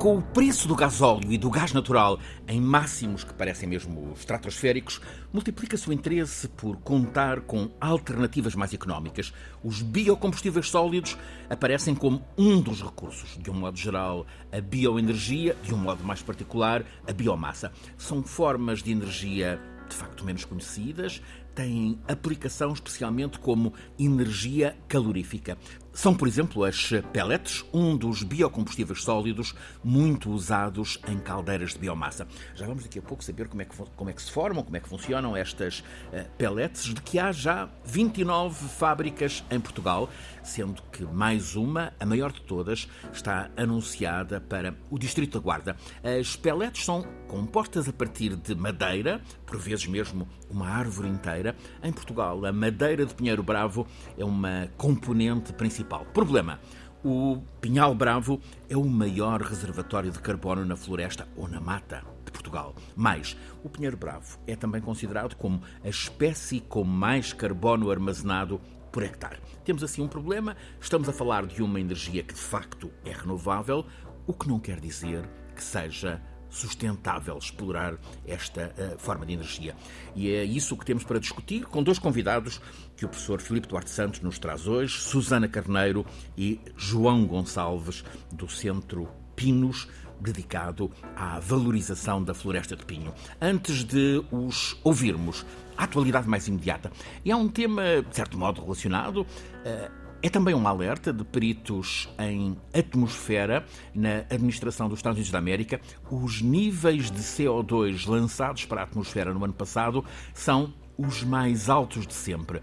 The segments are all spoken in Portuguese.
Com o preço do gasóleo e do gás natural em máximos que parecem mesmo estratosféricos, multiplica-se o interesse por contar com alternativas mais económicas. Os biocombustíveis sólidos aparecem como um dos recursos. De um modo geral, a bioenergia, de um modo mais particular, a biomassa. São formas de energia de facto menos conhecidas, têm aplicação especialmente como energia calorífica. São, por exemplo, as pellets, um dos biocombustíveis sólidos muito usados em caldeiras de biomassa. Já vamos daqui a pouco saber como é que, como é que se formam, como é que funcionam estas uh, pellets, de que há já 29 fábricas em Portugal, sendo que mais uma, a maior de todas, está anunciada para o Distrito da Guarda. As pellets são compostas a partir de madeira, por vezes mesmo uma árvore inteira. Em Portugal, a madeira de Pinheiro Bravo é uma componente principal. Problema: o Pinhal Bravo é o maior reservatório de carbono na floresta ou na mata de Portugal. Mais, o Pinheiro Bravo é também considerado como a espécie com mais carbono armazenado por hectare. Temos assim um problema, estamos a falar de uma energia que de facto é renovável, o que não quer dizer que seja sustentável explorar esta uh, forma de energia. E é isso que temos para discutir com dois convidados que o professor Filipe Duarte Santos nos traz hoje, Susana Carneiro e João Gonçalves, do Centro Pinos, dedicado à valorização da floresta de pinho. Antes de os ouvirmos, a atualidade mais imediata. E há um tema, de certo modo, relacionado. Uh, é também um alerta de peritos em atmosfera na administração dos Estados Unidos da América. Os níveis de CO2 lançados para a atmosfera no ano passado são os mais altos de sempre.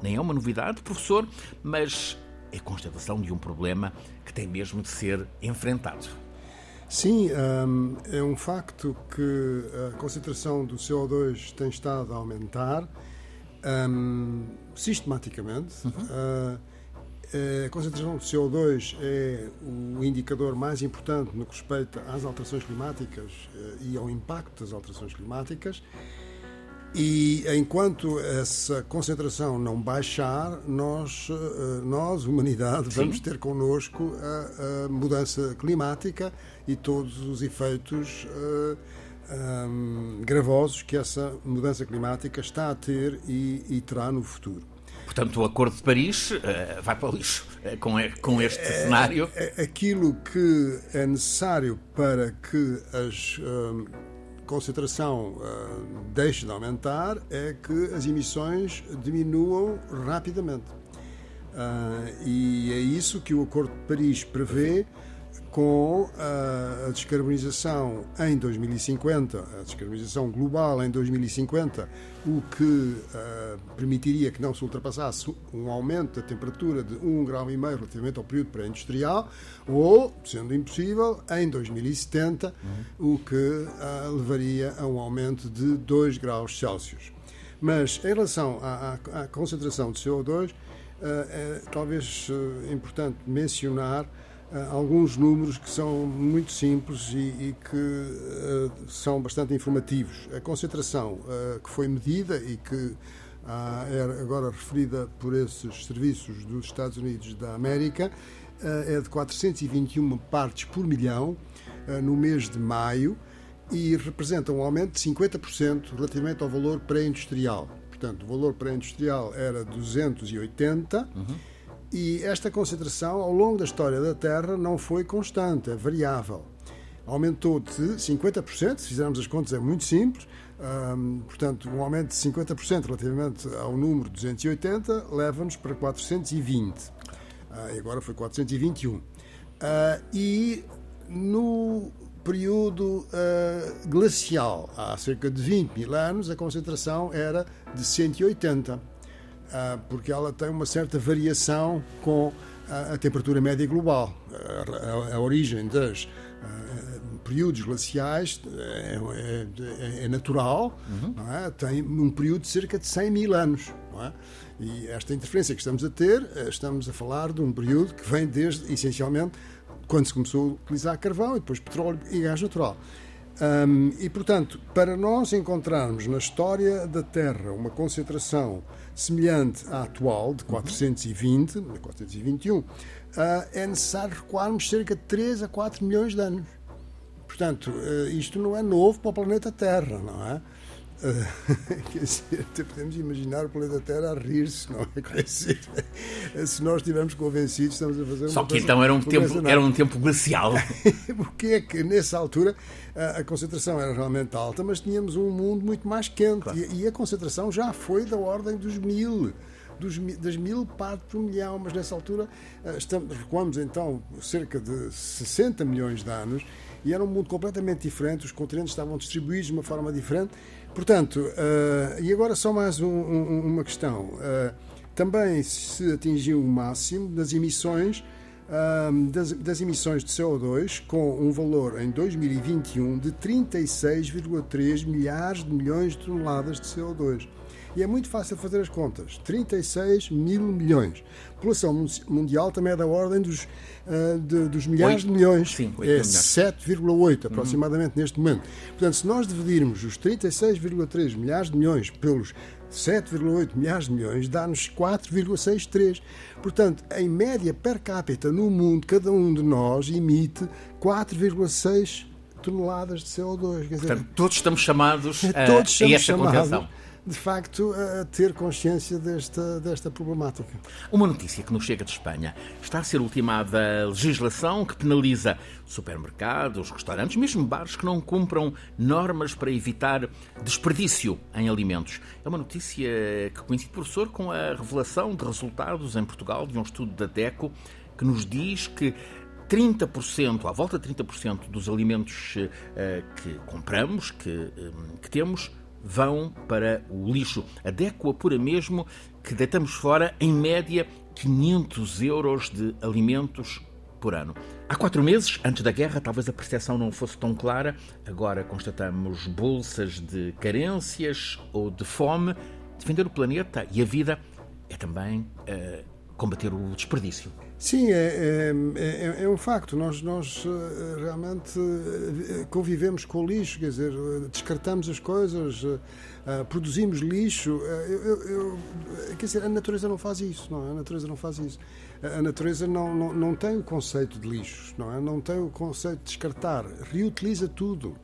Nem é uma novidade, professor, mas é constatação de um problema que tem mesmo de ser enfrentado. Sim, um, é um facto que a concentração do CO2 tem estado a aumentar um, sistematicamente. Uhum. Uh, a concentração de CO2 é o indicador mais importante no que respeita às alterações climáticas eh, e ao impacto das alterações climáticas. E enquanto essa concentração não baixar, nós, eh, nós humanidade, Sim. vamos ter connosco a, a, mudança climática e todos os efeitos uh, eh, um, gravosos que essa mudança climática está a ter e, e terá no futuro. Portanto, o Acordo de Paris uh, vai para o lixo uh, com, com este é, cenário. É, aquilo que é necessário para que a concentração uh, deixe de aumentar é que as emissões diminuam rapidamente. e é isso que o Acordo de Paris prevê com a descarbonização em 2050, a descarbonização global em 2050, o que uh, permitiria que não se ultrapassasse um aumento da temperatura de 1,5 grau e meio relativamente ao período pré-industrial, ou, sendo impossível, em 2070, uhum. o que uh, levaria a um aumento de 2 graus Celsius. Mas em relação à, à, à concentração de CO2, uh, é talvez importante mencionar alguns números que são muito simples e, e que uh, são bastante informativos. A concentração uh, que foi medida e que uh, é agora referida por esses serviços dos Estados Unidos da América é de 421 partes por milhão no mês de maio e representa um aumento de 50% relativamente ao valor pré-industrial. Portanto, o valor pré-industrial era 280. Uhum e esta concentração, ao longo da história da Terra, não foi constante, é variável. Aumentou de 50%, se fizermos as contas é muito simples, um, portanto, um aumento de 50% relativamente ao número 280 leva-nos para 420. Uh, ah, agora foi 421. Uh, ah, e no período uh, glacial, há cerca de 20 mil anos, a concentração era de 180. Ah, porque ela tem uma certa variação com a, temperatura média global. A, a, a origem dos ah, períodos glaciais é, é, é natural, uhum. é? tem um período de cerca de 100 mil anos. É? E esta interferência que estamos a ter, eh, estamos a falar de um período que vem desde, essencialmente, quando se começou a utilizar carvão e depois petróleo e gás natural. Um, e, portanto, para nós encontrarmos na história da Terra uma concentração semelhante à atual, de 420, 421, é necessário recuarmos cerca de 3 a 4 milhões de anos. Portanto, isto não é novo para o planeta Terra, não é? quer dizer, até podemos imaginar o planeta Terra a rir-se, não é? Quer dizer, se nós estivermos convencidos, estamos a fazer Só que então era um, tempo, era um tempo glacial. Porque é que nessa altura a, a, concentração era realmente alta, mas tínhamos um mundo muito mais quente claro. e, e, a concentração já foi da ordem dos mil. Dos, das mil partes por milhão, mas nessa altura estamos, recuamos então cerca de 60 milhões de anos e era um mundo completamente diferente, os continentes estavam distribuídos de uma forma diferente Portanto, uh, e agora só mais um, um, uma questão. Uh, também se atingiu o máximo das emissões uh, das, das, emissões de CO2 com um valor em 2021 de 36,3 milhares de milhões de toneladas de CO2. E é muito fácil fazer as contas. 36 mil milhões. A população mundial também é da ordem dos, uh, de, dos milhares 8, de milhões. Sim, é 7,8 aproximadamente uhum. neste momento. Portanto, se nós dividirmos os 36,3 milhares de milhões pelos 7,8 milhares de milhões dá-nos 4,63. Portanto, em média per capita no mundo, cada um de nós emite 4,6 toneladas de CO2. Quer dizer, Portanto, todos estamos chamados a, todos estamos a esta chamados, contenção de facto, a ter consciência desta, desta problemática. Uma notícia que nos chega de Espanha. Está a ser ultimada a legislação que penaliza supermercados, restaurantes, mesmo bares que não cumpram normas para evitar desperdício em alimentos. É uma notícia que coincide, professor, com a revelação de resultados em Portugal de um estudo da DECO que nos diz que 30%, à volta de 30% dos alimentos uh, que compramos, que, um, que temos, vão para o lixo. A DECO apura mesmo que deitamos fora, em média, 500 euros de alimentos por ano. Há quatro meses, antes da guerra, talvez a percepção não fosse tão clara. Agora constatamos bolsas de carências ou de fome. Defender o planeta e a vida é também uh, combater o desperdício. Sim, é, é, é, é, um facto. Nós, nós eh, realmente eh, convivemos com lixo, quer dizer, descartamos as coisas, eh, produzimos lixo. Eu, eu, quer dizer, a natureza não faz isso, não é? A natureza não faz isso. A natureza não, não, não tem o conceito de lixo, não é? Não tem o conceito de descartar. Reutiliza tudo.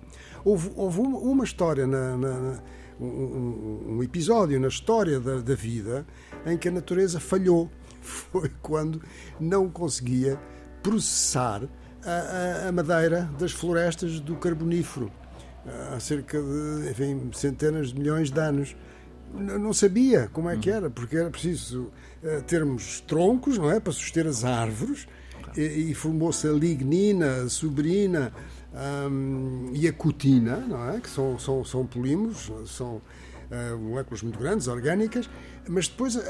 Houve, houve uma, uma história na, na um, um, episódio na história da, da vida em que a natureza falhou foi quando não conseguia processar a, a, madeira das florestas do carbonífero há cerca de enfim, centenas de milhões de anos. Não sabia como é que era, porque era preciso uh, termos troncos, não é, para suster as árvores, e, e formou-se a lignina, a subrina um, e a cutina, não é, que são, são, são polímeros, são uh, moléculas muito grandes, orgânicas, mas depois uh,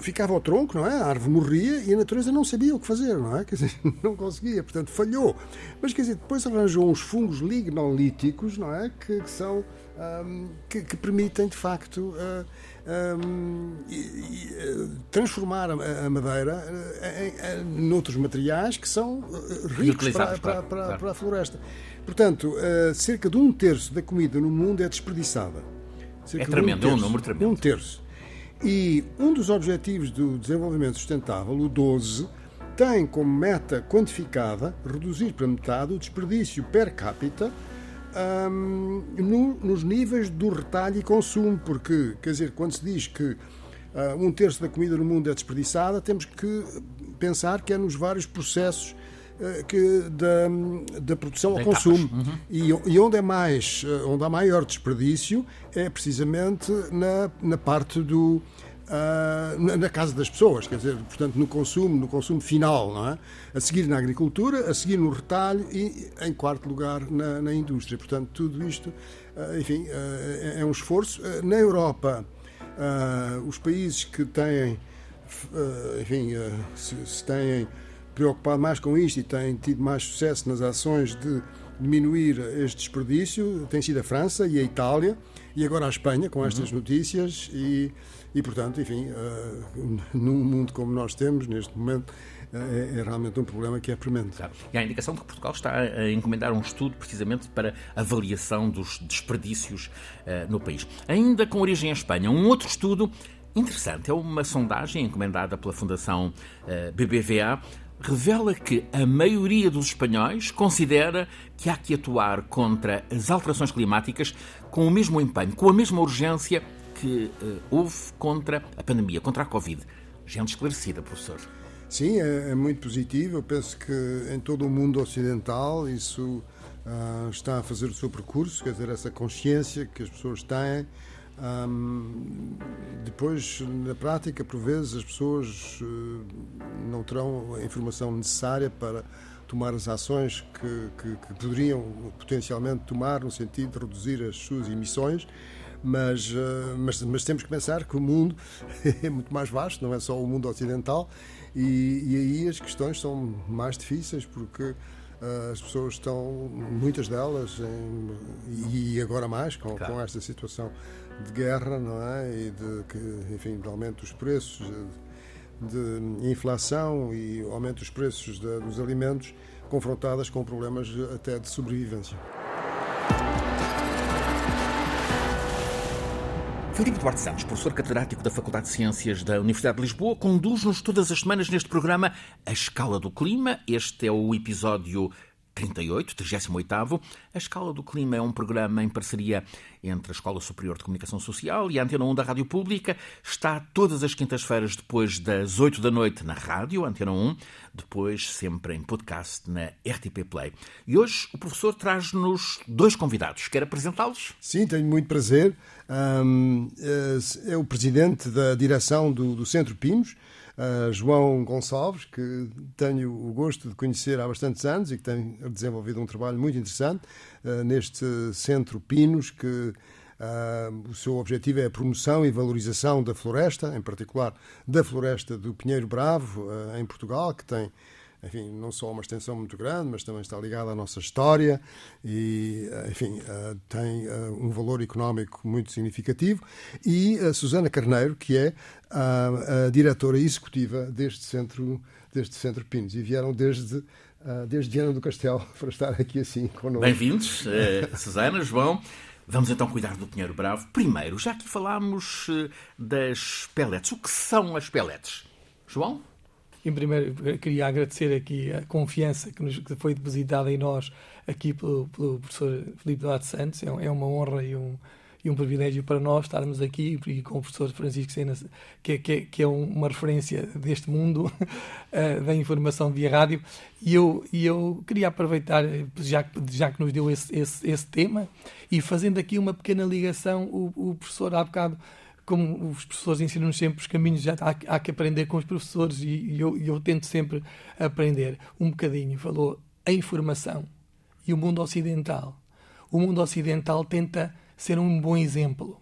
ficava o tronco, não é? A árvore morria e a natureza não sabia o que fazer, não é? Quer dizer, não conseguia, portanto falhou. Mas quer dizer, depois arranjou uns fungos lignolíticos, não é? Que, que são um, que, que, permitem de facto uh, um, transformar a, a madeira em, em, noutros materiais que são ricos para, para, para, para, a floresta. Portanto, cerca de um terço da comida no mundo é desperdiçada. Cerca é tremendo, um terço, é um número tremendo. Um terço. E um dos objetivos do desenvolvimento sustentável, o 12, tem como meta quantificada reduzir para metade o desperdício per capita um, no, nos níveis do retalho e consumo, porque, quer dizer, quando se diz que uh, um terço da comida no mundo é desperdiçada, temos que pensar que é nos vários processos que, da, da produção ao consumo. Uhum. E, e, onde é mais, uh, onde há maior desperdício é precisamente na, na parte do, Uh, na casa das pessoas, quer dizer, portanto, no consumo, no consumo final, não é? A seguir na agricultura, a seguir no retalho e, em quarto lugar, na, na indústria. Portanto, tudo isto, uh, enfim, uh, é um esforço. na Europa, os países que têm, enfim, se, se têm preocupado mais com isto e têm tido mais sucesso nas ações de diminuir este desperdício, tem sido a França e a Itália e agora a Espanha, com estas uhum. notícias e e, portanto, enfim, uh, num mundo como nós temos, neste momento, uh, é, é, realmente um problema que é premente. Claro. E há a indicação de que Portugal está a encomendar um estudo precisamente para avaliação dos desperdícios uh, no país. Ainda com origem em Espanha, um outro estudo interessante. É uma sondagem encomendada pela Fundação BBVA revela que a maioria dos espanhóis considera que há que atuar contra as alterações climáticas com o mesmo empenho, com a mesma urgência que uh, houve contra a pandemia, contra a Covid. Gente esclarecida, professor. Sim, é, é muito positivo. Eu penso que em todo o mundo ocidental isso uh, está a fazer o seu percurso, quer dizer, essa consciência que as pessoas têm. Depois, na prática, por vezes, as pessoas uh, não terão a informação necessária para tomar as ações que, que, que, poderiam potencialmente tomar no sentido de reduzir as suas emissões. Mas, uh, mas, mas temos que pensar que o mundo é muito mais vasto, não é só o mundo ocidental, e, e aí as questões são mais difíceis porque eh, as pessoas estão, muitas delas, em, e agora mais com, claro. com, esta situação de guerra, não é? E de que, enfim, de aumento dos preços, de, inflação e aumento dos preços de, dos alimentos, confrontadas com problemas até de sobrevivência. Filipe Duarte Santos, professor catedrático da Faculdade de Ciências da Universidade de Lisboa, conduz-nos todas as semanas neste programa A Escala do Clima. Este é o episódio 38, 38. A Escala do Clima é um programa em parceria entre a Escola Superior de Comunicação Social e a Antena 1 da Rádio Pública. Está todas as quintas-feiras depois das 8 da noite na rádio, Antena 1, depois sempre em podcast na RTP Play. E hoje o professor traz-nos dois convidados. Quer apresentá-los? Sim, tenho muito prazer. Um, é, o presidente da direção do Centro Pinos, João Gonçalves, que tenho o gosto de conhecer há bastantes anos e que tem desenvolvido um trabalho muito interessante uh, neste Centro Pinos, que uh, o seu objetivo é a promoção e valorização da floresta, em particular da floresta do Pinheiro Bravo, em Portugal, que tem enfim, não só uma extensão muito grande, mas também está ligada à nossa história e, eh, enfim, eh, tem eh, um valor económico muito significativo. E a Susana Carneiro, que é a, a diretora executiva deste centro, deste centro Pinos, e vieram desde desde Viana do Castelo para estar aqui assim connosco. Bem-vindos, Susana, João. Vamos então cuidar do Pinheiro Bravo. Primeiro, já que falámos das pellets, o que são as pellets? João? Em primeiro, queria agradecer aqui a confiança que, nos, que foi depositada em nós aqui pelo, pelo professor Filipe Duarte Santos. É, é uma honra e um, e um privilégio para nós estarmos aqui e com o professor Francisco Sena, que, que, que é uma referência deste mundo uh, da informação via rádio. E eu, e eu queria aproveitar, já, já que nos deu esse, esse, esse tema, e fazendo aqui uma pequena ligação, o, o professor há bocado como os professores ensinam-nos sempre os caminhos, já há, há, que aprender com os professores e, e eu, eu, tento sempre aprender um bocadinho. Falou a informação e o mundo ocidental. O mundo ocidental tenta ser um bom exemplo,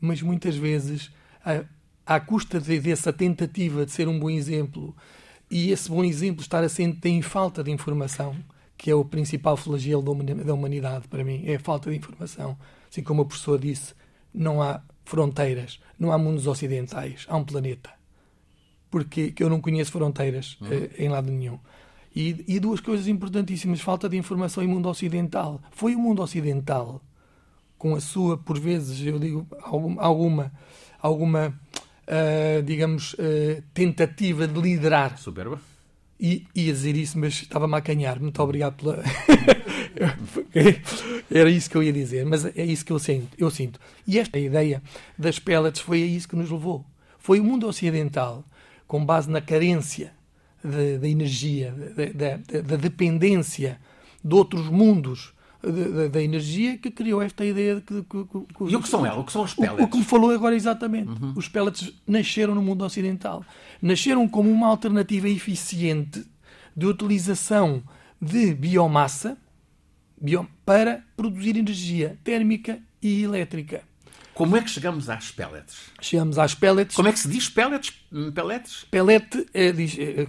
mas muitas vezes, à, à custa de, dessa tentativa de ser um bom exemplo e esse bom exemplo estar assente em falta de informação, que é o principal flagelo da humanidade para mim, é a falta de informação. Assim como o professor disse, não há fronteiras, não há mundos ocidentais, há um planeta. Porque eu não conheço fronteiras uhum. uh, em lado nenhum. E, e, duas coisas importantíssimas: falta de informação e mundo ocidental. Foi o mundo ocidental, com a sua, por vezes, eu digo, alguma, alguma uh, digamos, uh, tentativa de liderar. Soberba? E ia dizer isso, mas estava-me a acanhar. Muito obrigado pela. Era isso que eu ia dizer, mas é isso que eu sinto, eu sinto. E esta ideia das pellets foi a isso que nos levou. Foi o mundo ocidental, com base na carência da energia, da dependência de outros mundos da, energia que criou esta ideia de que, que, que, E o que são elas? O que são os pellets? O, o que me falou agora exatamente. Uhum. Os pellets nasceram no mundo ocidental. Nasceram como uma alternativa eficiente de utilização de biomassa para produzir energia térmica e elétrica. Como é que chegamos às pellets? Chegamos às pellets. Como é que se diz pellets? Hum, pellets? Pellet é, diz, é,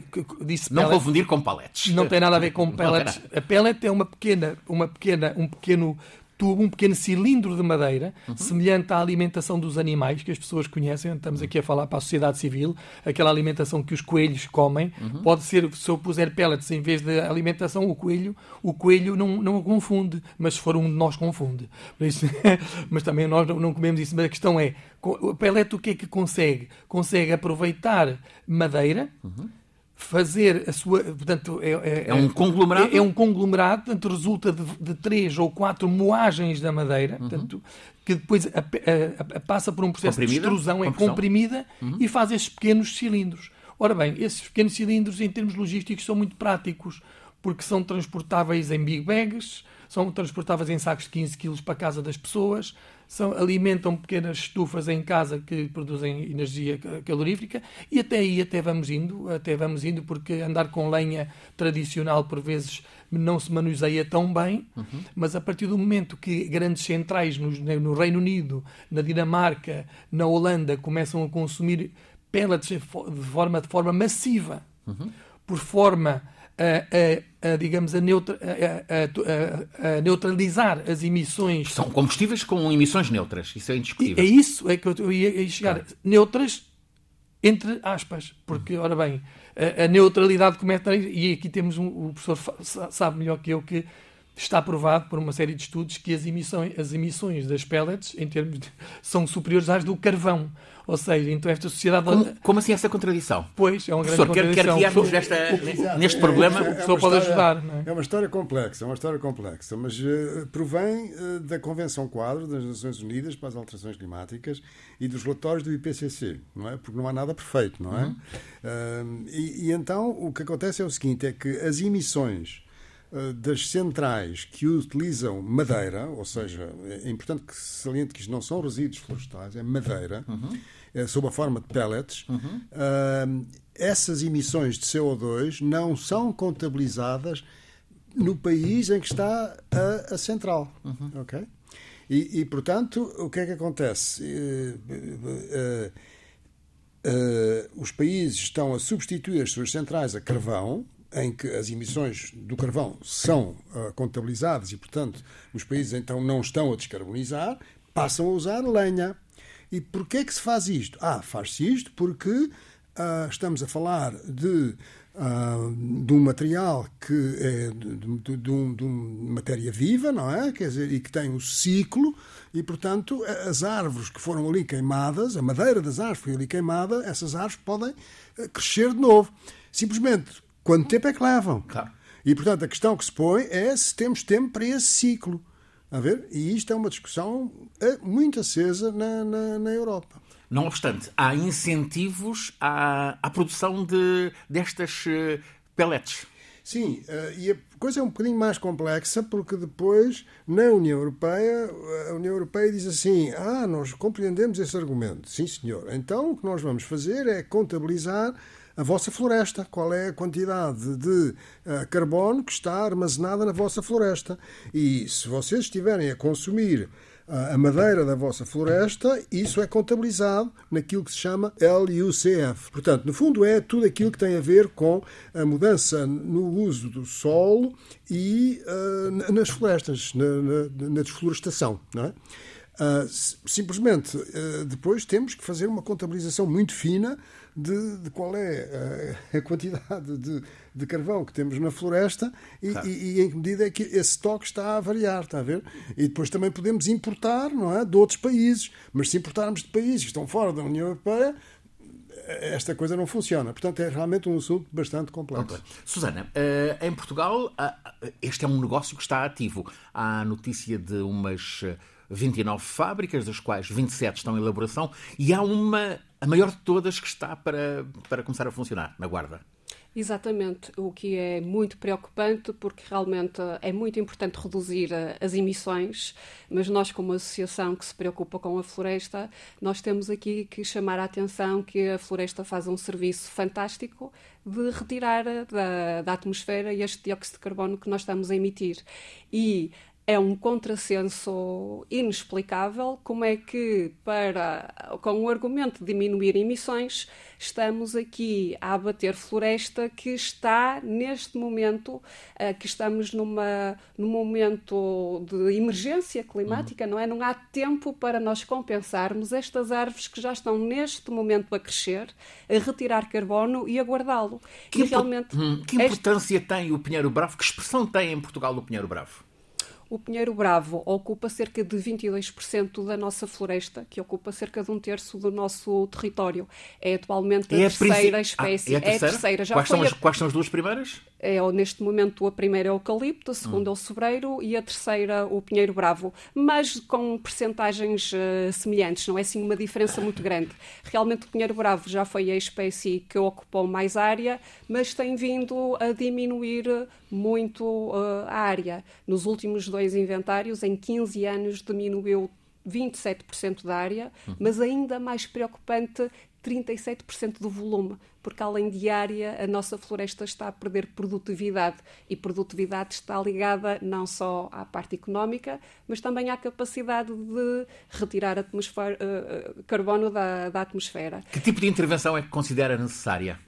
Não confundir com pallets. Não tem nada a ver com pellets. A pellet é uma pequena, uma pequena, um pequeno tubo, um pequeno cilindro de madeira, uhum. semelhante à alimentação dos animais que as pessoas conhecem. Estamos aqui a falar para a sociedade civil, aquela alimentação que os coelhos comem. Uhum. Pode ser, se eu puser pellets em vez de alimentação, o coelho, o coelho não, não confunde, mas se for um de nós, confunde. Isso, mas também nós não comemos isso. Mas a questão é: o pellet o que é que consegue? Consegue aproveitar madeira. Uhum fazer a sua. Portanto, é, é, é um conglomerado? É, é, um conglomerado, portanto, resulta de, de, três ou quatro moagens da madeira, uhum. portanto, que depois a, a, a, passa por um processo comprimida? de extrusão, é comprimida uhum. e faz esses pequenos cilindros. Ora bem, esses pequenos cilindros, em termos logísticos, são muito práticos, porque são transportáveis em big bags, são transportáveis em sacos de 15 kg para a casa das pessoas, são, alimentam pequenas estufas em casa que produzem energia calorífica e até aí até vamos indo, até vamos indo porque andar com lenha tradicional por vezes não se manuseia tão bem, uhum. mas a partir do momento que grandes centrais no, no, Reino Unido, na Dinamarca, na Holanda começam a consumir pellets de forma, de forma massiva, uhum. por forma a, a, a digamos, a, neutra, a, neutralizar as emissões. São combustíveis com emissões neutras, isso é indiscutível. É isso, é que eu ia chegar. Claro. Neutras, entre aspas, porque, ora bem, a, neutralidade começa. E aqui temos um. O professor sabe melhor que eu que está provado por uma série de estudos que as emissões, as emissões das pellets, em termos de, são superiores às do carvão. Ou seja, então esta sociedade. Como, como assim essa contradição? Pois, é uma grande Professor, contradição. Quer, quer neste problema? É, o professor pode ajudar. Não é? é uma história complexa, é uma história complexa, mas uh, provém uh, da Convenção Quadro das Nações Unidas para as Alterações Climáticas e dos relatórios do IPCC, não é? Porque não há nada perfeito, não é? Uhum. Uh, e, e então o que acontece é o seguinte: é que as emissões das centrais que utilizam madeira, ou seja, é importante que se saliente que isto não são resíduos florestais, é madeira, uhum. é sob a forma de pellets, uhum. uh, essas emissões de CO2 não são contabilizadas no país em que está a, a central. Uhum. ok? E, e, portanto, o que é que acontece? Uh, uh, os países estão a substituir as suas centrais a carvão, em que as emissões do carvão são uh, contabilizadas e, portanto, os países então não estão a descarbonizar, passam a usar lenha. E porquê é que se faz isto? Ah, faz-se isto porque uh, estamos a falar de, uh, de um material que é de, de, de, um, de uma matéria viva, não é? Quer dizer, e que tem um ciclo, e portanto as árvores que foram ali queimadas, a madeira das árvores foi ali queimada, essas árvores podem crescer de novo. Simplesmente Quanto tempo é que levam? Claro. E, portanto, a questão que se põe é se temos tempo para esse ciclo. A ver? E isto é uma discussão eh, muito acesa na, na, na Europa. Não obstante, há incentivos à, à produção de, destas uh, pellets. Sim, uh, e a coisa é um bocadinho mais complexa porque depois, na União Europeia, a União Europeia diz assim: ah, nós compreendemos esse argumento. Sim, senhor. Então o que nós vamos fazer é contabilizar a vossa floresta, qual é a quantidade de uh, carbono que está armazenada na vossa floresta. E se vocês estiverem a consumir uh, a madeira da vossa floresta, isso é contabilizado naquilo que se chama LUCF. Portanto, no fundo, é tudo aquilo que tem a ver com a mudança no uso do solo e uh, nas florestas, na, na, na desflorestação. Não é? Uh, simplesmente, uh, depois temos que fazer uma contabilização muito fina de, de qual é a, a quantidade de, de, carvão que temos na floresta e, claro. e, e, em que medida é que esse estoque está a variar, está a ver? E depois também podemos importar, não é? De outros países. Mas se importarmos de países que estão fora da União Europeia, esta coisa não funciona. Portanto, é realmente um assunto bastante complexo. Okay. Susana, eh, em Portugal, este é um negócio que está ativo. Há notícia de umas 29 fábricas, das quais 27 estão em elaboração, e há uma, a maior de todas, que está para, para começar a funcionar, na Guarda. Exatamente, o que é muito preocupante porque realmente é muito importante reduzir eh, as emissões, mas nós como associação que se preocupa com a floresta, nós temos aqui que chamar a atenção que a floresta faz um serviço fantástico de retirar eh, da, da atmosfera este dióxido de carbono que nós estamos a emitir. E é um contrassenso inexplicável como é que, para, com o argumento de diminuir emissões, estamos aqui a abater floresta que está neste momento, uh, que estamos numa, num momento de emergência climática, uhum. não é? Não há tempo para nós compensarmos estas árvores que já estão neste momento a crescer, a retirar carbono e a guardá-lo. Que, realmente, hum, que importância este... tem o Pinheiro Bravo? Que expressão tem em Portugal o Pinheiro Bravo? O Pinheiro Bravo ocupa cerca de 22% da nossa floresta, que ocupa cerca de um terço do nosso território. É atualmente a, é a terceira espécie. Ah, é a terceira? É a terceira. Já quais, são as, a... quais são as duas primeiras? É, neste momento, a primeira é o eucalipto, a segunda hum. é o sobreiro e a terceira o pinheiro bravo, mas com percentagens uh, semelhantes, não é assim uma diferença muito grande. Realmente o pinheiro bravo já foi a espécie que ocupou mais área, mas tem vindo a diminuir muito uh, a área. Nos últimos dois inventários, em 15 anos, diminuiu 27% da área, hum. mas ainda mais preocupante, 37% do volume, porque além de área, a nossa floresta está a perder produtividade e produtividade está ligada não só à parte económica, mas também à capacidade de retirar uh, carbono da, da atmosfera. Que tipo de intervenção é que considera necessária?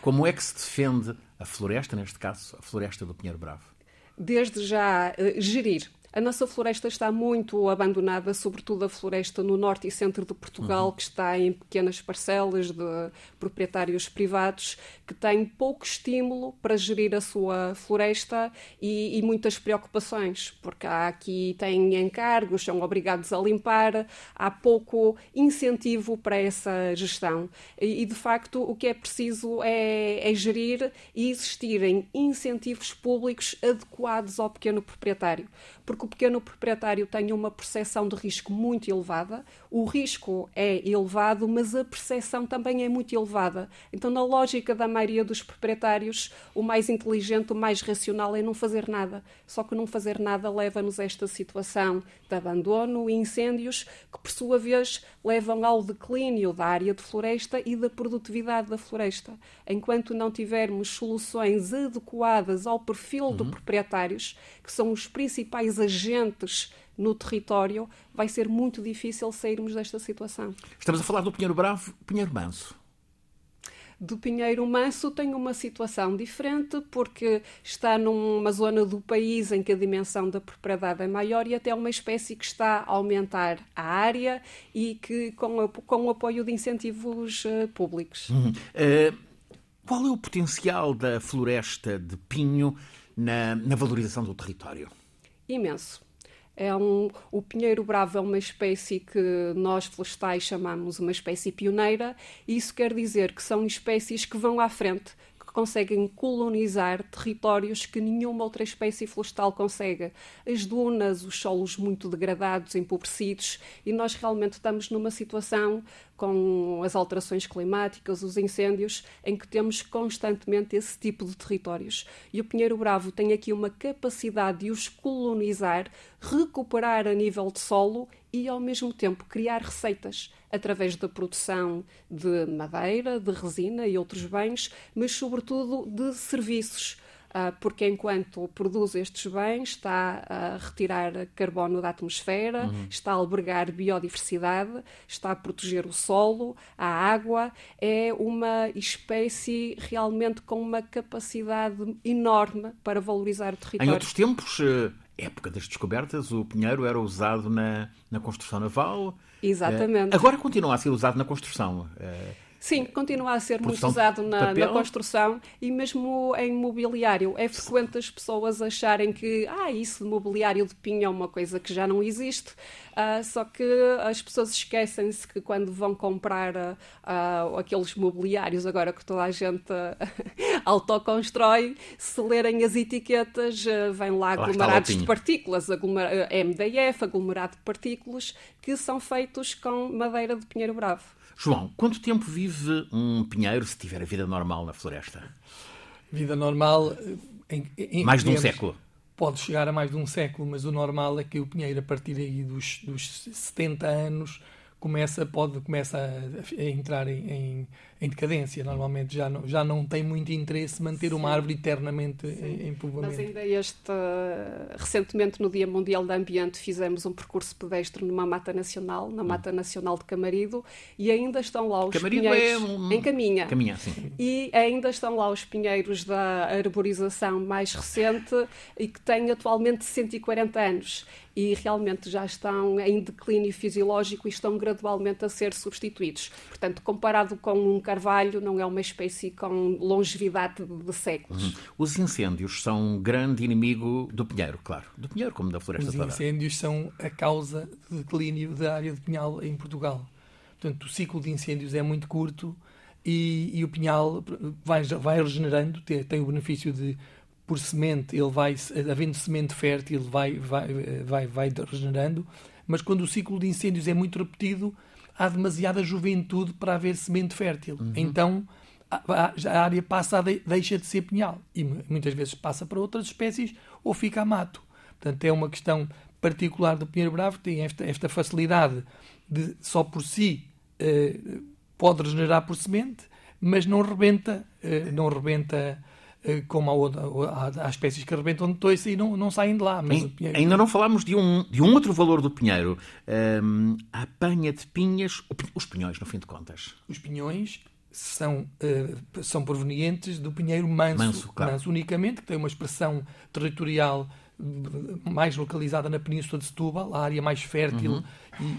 Como é que se defende a floresta, neste caso, a floresta do Pinheiro Bravo? Desde já, uh, gerir a nossa floresta está muito abandonada, sobretudo a floresta no norte e centro de Portugal, uhum. que está em pequenas parcelas de proprietários privados, que têm pouco estímulo para gerir a sua floresta e, e muitas preocupações, porque há aqui têm encargos, são obrigados a limpar, há pouco incentivo para essa gestão. E, e de facto, o que é preciso é, é gerir e existirem incentivos públicos adequados ao pequeno proprietário porque o pequeno proprietário tem uma percepção de risco muito elevada, o risco é elevado, mas a percepção também é muito elevada. Então, na lógica da maioria dos proprietários, o mais inteligente, o mais racional é não fazer nada. Só que não fazer nada leva-nos a esta situação de abandono e incêndios, que por sua vez levam ao declínio da área de floresta e da produtividade da floresta. Enquanto não tivermos soluções adequadas ao perfil uhum. de proprietários, que são os principais agentes no território, vai ser muito difícil sairmos desta situação. Estamos a falar do Pinheiro Bravo, Pinheiro Manso. Do Pinheiro Manso tem uma situação diferente porque está numa zona do país em que a dimensão da propriedade é maior e até uma espécie que está a aumentar a área e que com, com o apoio de incentivos uh, públicos. Uhum. Uh, qual é o potencial da floresta de pinho na, na valorização do território? Imenso. É um, o pinheiro bravo é uma espécie que nós florestais chamamos uma espécie pioneira. Isso quer dizer que são espécies que vão à frente, conseguem colonizar territórios que nenhuma outra espécie florestal consegue. As dunas, os solos muito degradados, empobrecidos, e nós realmente estamos numa situação com as alterações climáticas, os incêndios, em que temos constantemente esse tipo de territórios. E o Pinheiro Bravo tem aqui uma capacidade de os colonizar, recuperar a nível de solo e, ao mesmo tempo, criar receitas através da produção de madeira, de resina e outros bens, mas, sobretudo, de serviços ah, porque enquanto produz estes bens está a retirar carbono da atmosfera, uhum. está a albergar biodiversidade, está a proteger o solo, a água, é uma espécie realmente com uma capacidade enorme para valorizar o território. Em outros tempos, eh, época das descobertas, o pinheiro era usado na, na construção naval. Exatamente. Uh, agora continua a ser usado na construção. Uh, Sim, continua a ser muito usado na, na, construção e mesmo em mobiliário. É frequente as pessoas acharem que ah, isso de mobiliário de pinho é uma coisa que já não existe, uh, só que as pessoas esquecem-se que quando vão comprar uh, aqueles mobiliários, agora que toda a gente autoconstrói, se lerem as etiquetas, uh, vem lá aglomerados de partículas, aglomer MDF, aglomerado de partículas, que são feitos com madeira de pinheiro bravo. João, quanto tempo vive um pinheiro se tiver a vida normal na floresta? Vida normal. Em, em, mais de um século. Pode chegar a mais de um século, mas o normal é que o pinheiro, a partir aí dos, dos 70 anos, começa, pode, começa a, a entrar em, em, em, decadência. Normalmente já não, já não tem muito interesse manter uma árvore eternamente em, em povoamento. Mas ainda este, recentemente no Dia Mundial do Ambiente fizemos um percurso pedestre numa mata nacional, na hum. Mata Nacional de Camarido, e ainda estão lá os Camarido é pinheiros... É um... Em Caminha. Caminha sim. E ainda estão lá os pinheiros da arborização mais recente e que têm atualmente 140 anos e realmente já estão em declínio fisiológico e estão gradualmente a ser substituídos. Portanto, comparado com um carvalho não é uma espécie com longevidade de séculos. Uhum. Os incêndios são um grande inimigo do pinheiro, claro. Do pinheiro como da floresta Os incêndios são a causa de declínio da área de pinhal em Portugal. Portanto, o ciclo de incêndios é muito curto e, e o pinhal vai, vai regenerando, tem, tem, o benefício de, por semente, ele vai, havendo semente fértil, vai, vai, vai, vai regenerando, mas quando o ciclo de incêndios é muito repetido, há demasiada juventude para haver semente fértil. Uhum. Então a, a, área passa a de, deixa de ser pinhal e muitas vezes passa para outras espécies ou fica a mato. Portanto, é uma questão particular do pinheiro bravo, tem esta, esta facilidade de só por si eh, pode regenerar por semente, mas não rebenta, eh, não rebenta como há, há, há, espécies que arrebentam de toiça e não, não saem de lá. Pinheiro... Ainda não falámos de um, de um outro valor do pinheiro. Um, a apanha de pinhas, os pinhões, no fim de contas. Os pinhões são, uh, são provenientes do pinheiro manso, manso, claro. manso unicamente, que tem uma expressão territorial mais localizada na Península de Setúbal, a área mais fértil uhum.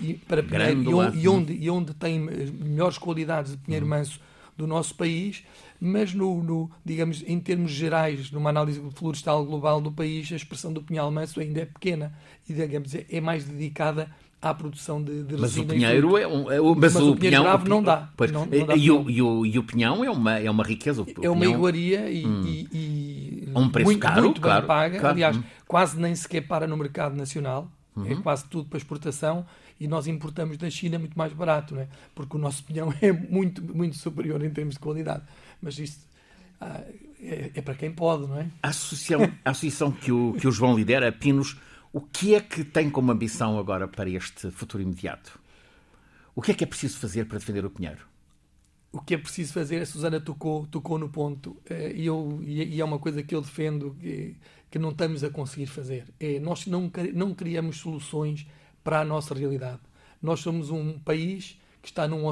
e, e, para pinheiro, e, onde, e, onde, e onde tem melhores qualidades de pinheiro uhum. manso do nosso país, mas no, no, digamos em termos gerais, numa análise florestal global do país, a expressão do pinhal manso ainda é pequena e digamos é, é mais dedicada à produção de, de mas o pinheiro é um, é, mas, mas o, o pinhão, o, não dá, pois, não, não dá e, o, e, o, e o pinhão é uma é uma riqueza é uma iguaria e, hum. e, e um preço muito, caro muito claro, bem paga claro. aliás hum. quase nem sequer para no mercado nacional é uhum. é quase tudo para exportação e nós importamos da China muito mais barato não é? porque o nosso pinhão é muito muito superior em termos de qualidade mas isto ah, é, é, para quem pode não é a associação a associação que o que o João lidera Pinos o que é que tem como ambição agora para este futuro imediato? O que é que é preciso fazer para defender o Pinheiro? O que é preciso fazer, a Susana tocou, tocou no ponto, eh, e, eu, e é uma coisa que eu defendo que, que não estamos a conseguir fazer. É, nós não, não criamos soluções para a nossa realidade. Nós somos um país que está, num,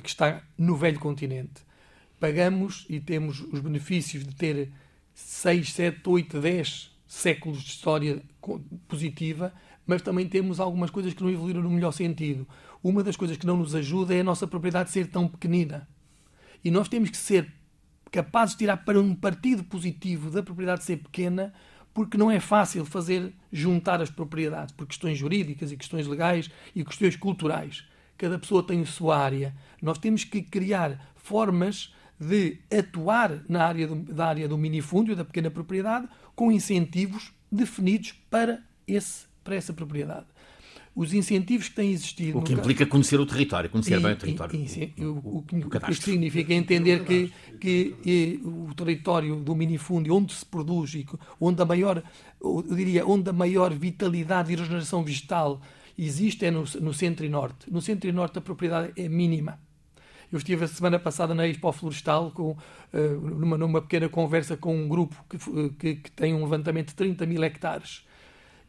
que está, no velho continente. Pagamos e temos os benefícios de ter 6, 7, 8, 10 séculos de história positiva, mas também temos algumas coisas que não evoluíram no melhor sentido. Uma das coisas que não nos ajuda é a nossa propriedade ser tão pequenina. E nós temos que ser capazes de tirar para um partido positivo da propriedade ser pequena, porque não é fácil fazer juntar as propriedades por questões jurídicas e questões legais e questões culturais. Cada pessoa tem a sua área. Nós temos que criar formas de atuar na área do, da área do minifúndio, da pequena propriedade, com incentivos definidos para, esse, para essa propriedade. Os incentivos que têm existido. O que implica conhecer o território, conhecer e, bem o território. E, e, o, o, o, o que isto significa é entender que, que o território do minifúndio, onde se produz e onde a maior, eu diria, onde a maior vitalidade e regeneração vegetal existe é no, no centro e norte. No centro e norte a propriedade é mínima eu estive a semana passada na Expo Florestal com, uh, numa, numa pequena conversa com um grupo que, que, que tem um levantamento de 30 mil hectares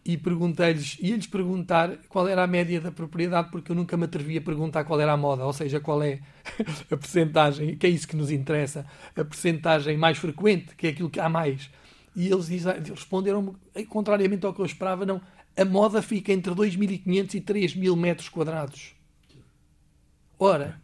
e perguntei-lhes, ia-lhes perguntar qual era a média da propriedade, porque eu nunca me atrevi a perguntar qual era a moda, ou seja, qual é a percentagem, que é isso que nos interessa, a percentagem mais frequente, que é aquilo que há mais. E eles responderam, contrariamente ao que eu esperava, não, a moda fica entre 2.500 e 3.000 metros quadrados. Ora,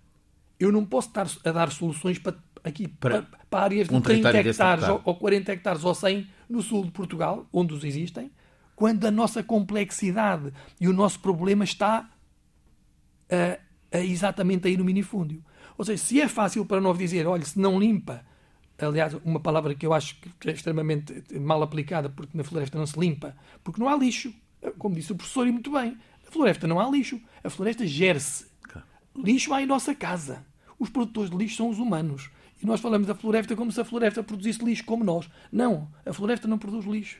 eu não posso estar a dar soluções para, aqui, para, para áreas de um 30 hectares ou, ou 40 hectares ou 100 no sul de Portugal, onde os existem, quando a nossa complexidade e o nosso problema está exatamente aí no minifúndio. Ou seja, se é fácil para nós dizer, olha, se não limpa, aliás, uma palavra que eu acho que é extremamente mal aplicada, porque na floresta não se limpa, porque não há lixo. Como disse o professor, e muito bem, na floresta não há lixo. A floresta gere-se. Lixo há em nossa casa os produtores de lixo são os humanos. E nós falamos da floresta como se a floresta produzisse lixo como nós. Não, a floresta não produz lixo.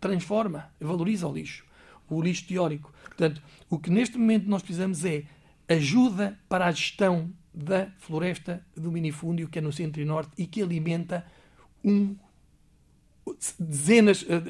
Transforma, valoriza o lixo. O lixo teórico. Portanto, o que neste momento nós precisamos é ajuda para a gestão da floresta do minifúndio, que é no centro e norte, e que alimenta um dezenas, eh,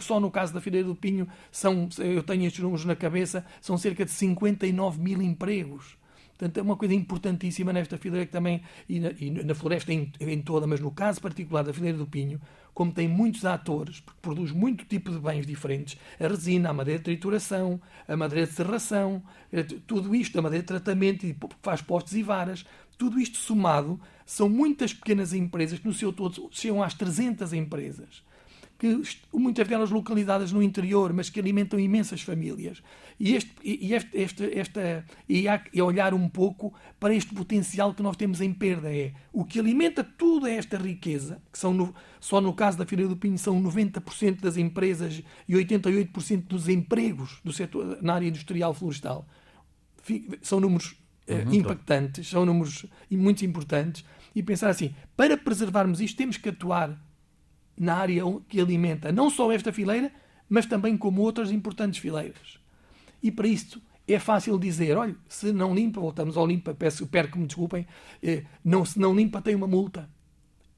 só no caso da Fileira do Pinho, são, eu tenho estes números na cabeça, são cerca de 59 mil empregos. Portanto, é uma coisa importantíssima nesta fileira que também, e na, e na floresta em, em, toda, mas no caso particular da fileira do Pinho, como tem muitos atores, porque produz muito tipo de bens diferentes, a resina, a madeira de trituração, a madeira de serração, eh, tudo isto, a madeira de tratamento, faz postes e varas, Tudo isto somado são muitas pequenas empresas que no seu todo chegam às 300 empresas que muitas delas localizadas no interior, mas que alimentam imensas famílias. E, este, e, este, este, esta, e, há, e olhar um pouco para este potencial que nós temos em perda. É o que alimenta toda esta riqueza, que são no, só no caso da Feira do Pinho são 90% das empresas e 88% dos empregos do setor, na área industrial florestal. São números eh, uhum, impactantes, são números muito importantes. E pensar assim, para preservarmos isto, temos que atuar na área que alimenta não só esta fileira, mas também como outras importantes fileiras. E para isto é fácil dizer, olha, se não limpa, voltamos ao limpa, peço, perco que me desculpem, eh, não, se não limpa tem uma multa.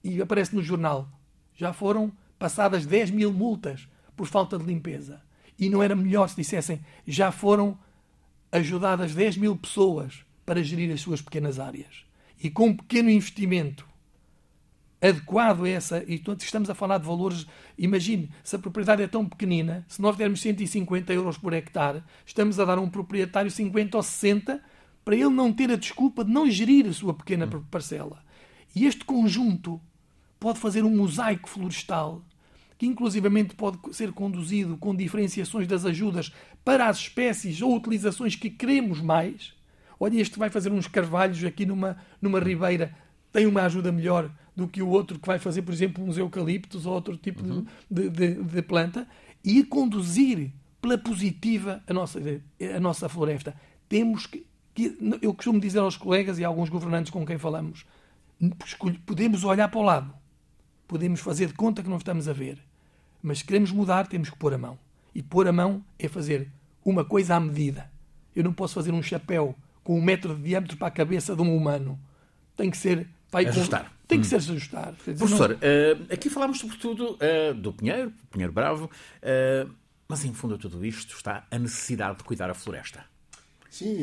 E aparece no jornal, já foram passadas 10 mil multas por falta de limpeza. E não era melhor se dissessem, já foram ajudadas 10 mil pessoas para gerir as suas pequenas áreas. E com um pequeno investimento adequado a essa. E estamos a falar de valores. Imagine, se a propriedade é tão pequenina, se nós dermos 150 euros por hectare, estamos a dar a um proprietário 50 ou 60 para ele não ter a desculpa de não gerir a sua pequena hum. parcela. E este conjunto pode fazer um mosaico florestal que inclusivamente pode ser conduzido com diferenciações das ajudas para as espécies ou utilizações que queremos mais. Olha, este vai fazer uns carvalhos aqui numa, numa ribeira, tem uma ajuda melhor do que o outro que vai fazer, por exemplo, uns eucaliptos ou outro tipo uhum. de, de, de, planta e conduzir pela positiva a nossa, a nossa floresta. Temos que, que, eu costumo dizer aos colegas e a alguns governantes com quem falamos, podemos olhar para o lado, podemos fazer de conta que não estamos a ver, mas se queremos mudar, temos que pôr a mão. E pôr a mão é fazer uma coisa à medida. Eu não posso fazer um chapéu com um metro de diâmetro para a cabeça de um humano. Tem que ser. Vai ajustar. Tem que hum. ser ajustado. Professor, não... uh, aqui falámos sobretudo uh, do Pinheiro, Pinheiro Bravo, uh, mas em fundo a tudo isto está a necessidade de cuidar a floresta. Sim,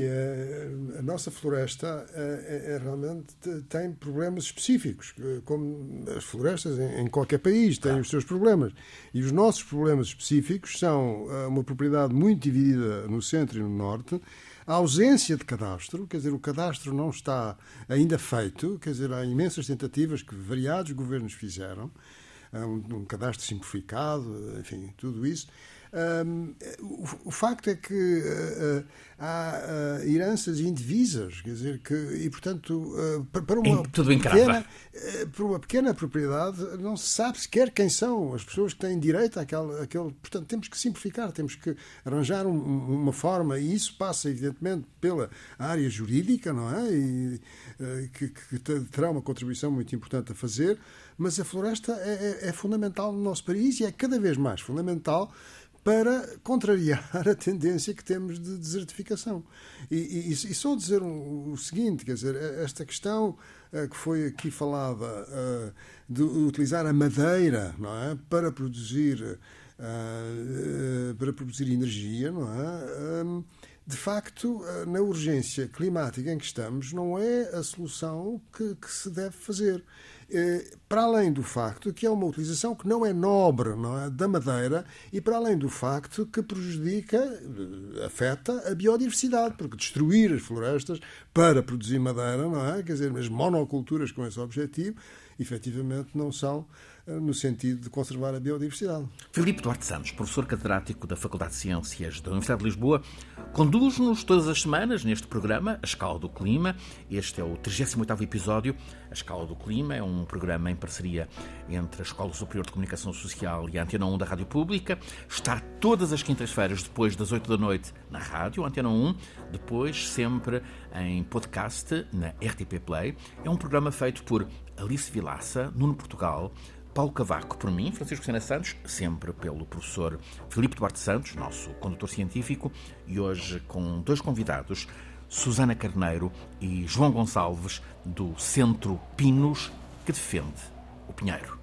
a nossa floresta é, é, realmente tem problemas específicos, como as florestas em qualquer país têm os seus problemas. E os nossos problemas específicos são uma propriedade muito dividida no centro e no norte, a ausência de cadastro, quer dizer, o cadastro não está ainda feito, quer dizer, há imensas tentativas que variados governos fizeram, um, um cadastro simplificado, enfim, tudo isso. Um, o, o, facto é que uh, há uh, heranças indivisas, quer dizer, que, e portanto, para, uma pequena, para uma pequena propriedade não se sabe sequer quem são as pessoas que têm direito àquele. àquele portanto, temos que simplificar, temos que arranjar um, uma forma, e isso passa, evidentemente, pela área jurídica, não é? E, que, que terá uma contribuição muito importante a fazer, mas a floresta é, é, é fundamental no nosso país e é cada vez mais fundamental para contrariar a tendência que temos de desertificação. E, e, e só dizer um, o seguinte, quer dizer, esta questão uh, que foi aqui falada uh, de utilizar a madeira não é, para produzir uh, para produzir energia, não é? Um, de facto, na urgência climática em que estamos, não é a solução que, que se deve fazer. Eh, para além do facto que é uma utilização que não é nobre não é, da madeira e para além do facto que prejudica, eh, afeta a biodiversidade, porque destruir as florestas para produzir madeira, não é? Quer dizer, as monoculturas com esse objetivo, efetivamente não são no sentido de conservar a biodiversidade. Filipe Duarte Santos, professor catedrático da Faculdade de Ciências da Universidade de Lisboa, conduz-nos todas as semanas neste programa, A Escala do Clima. Este é o 38º episódio. A Escala do Clima é um programa em parceria entre a Escola Superior de Comunicação Social e a Antena 1 da Rádio Pública. Está todas as quintas-feiras, depois das 8 da noite, na rádio, Antena 1. Depois, sempre em podcast, na RTP Play. É um programa feito por Alice Vilaça, Nuno Portugal, Paulo Cavaco, por mim, Francisco Sena Santos, sempre pelo professor Filipe Duarte Santos, nosso condutor científico, e hoje com dois convidados, Susana Carneiro e João Gonçalves, do Centro Pinos, que defende o Pinheiro.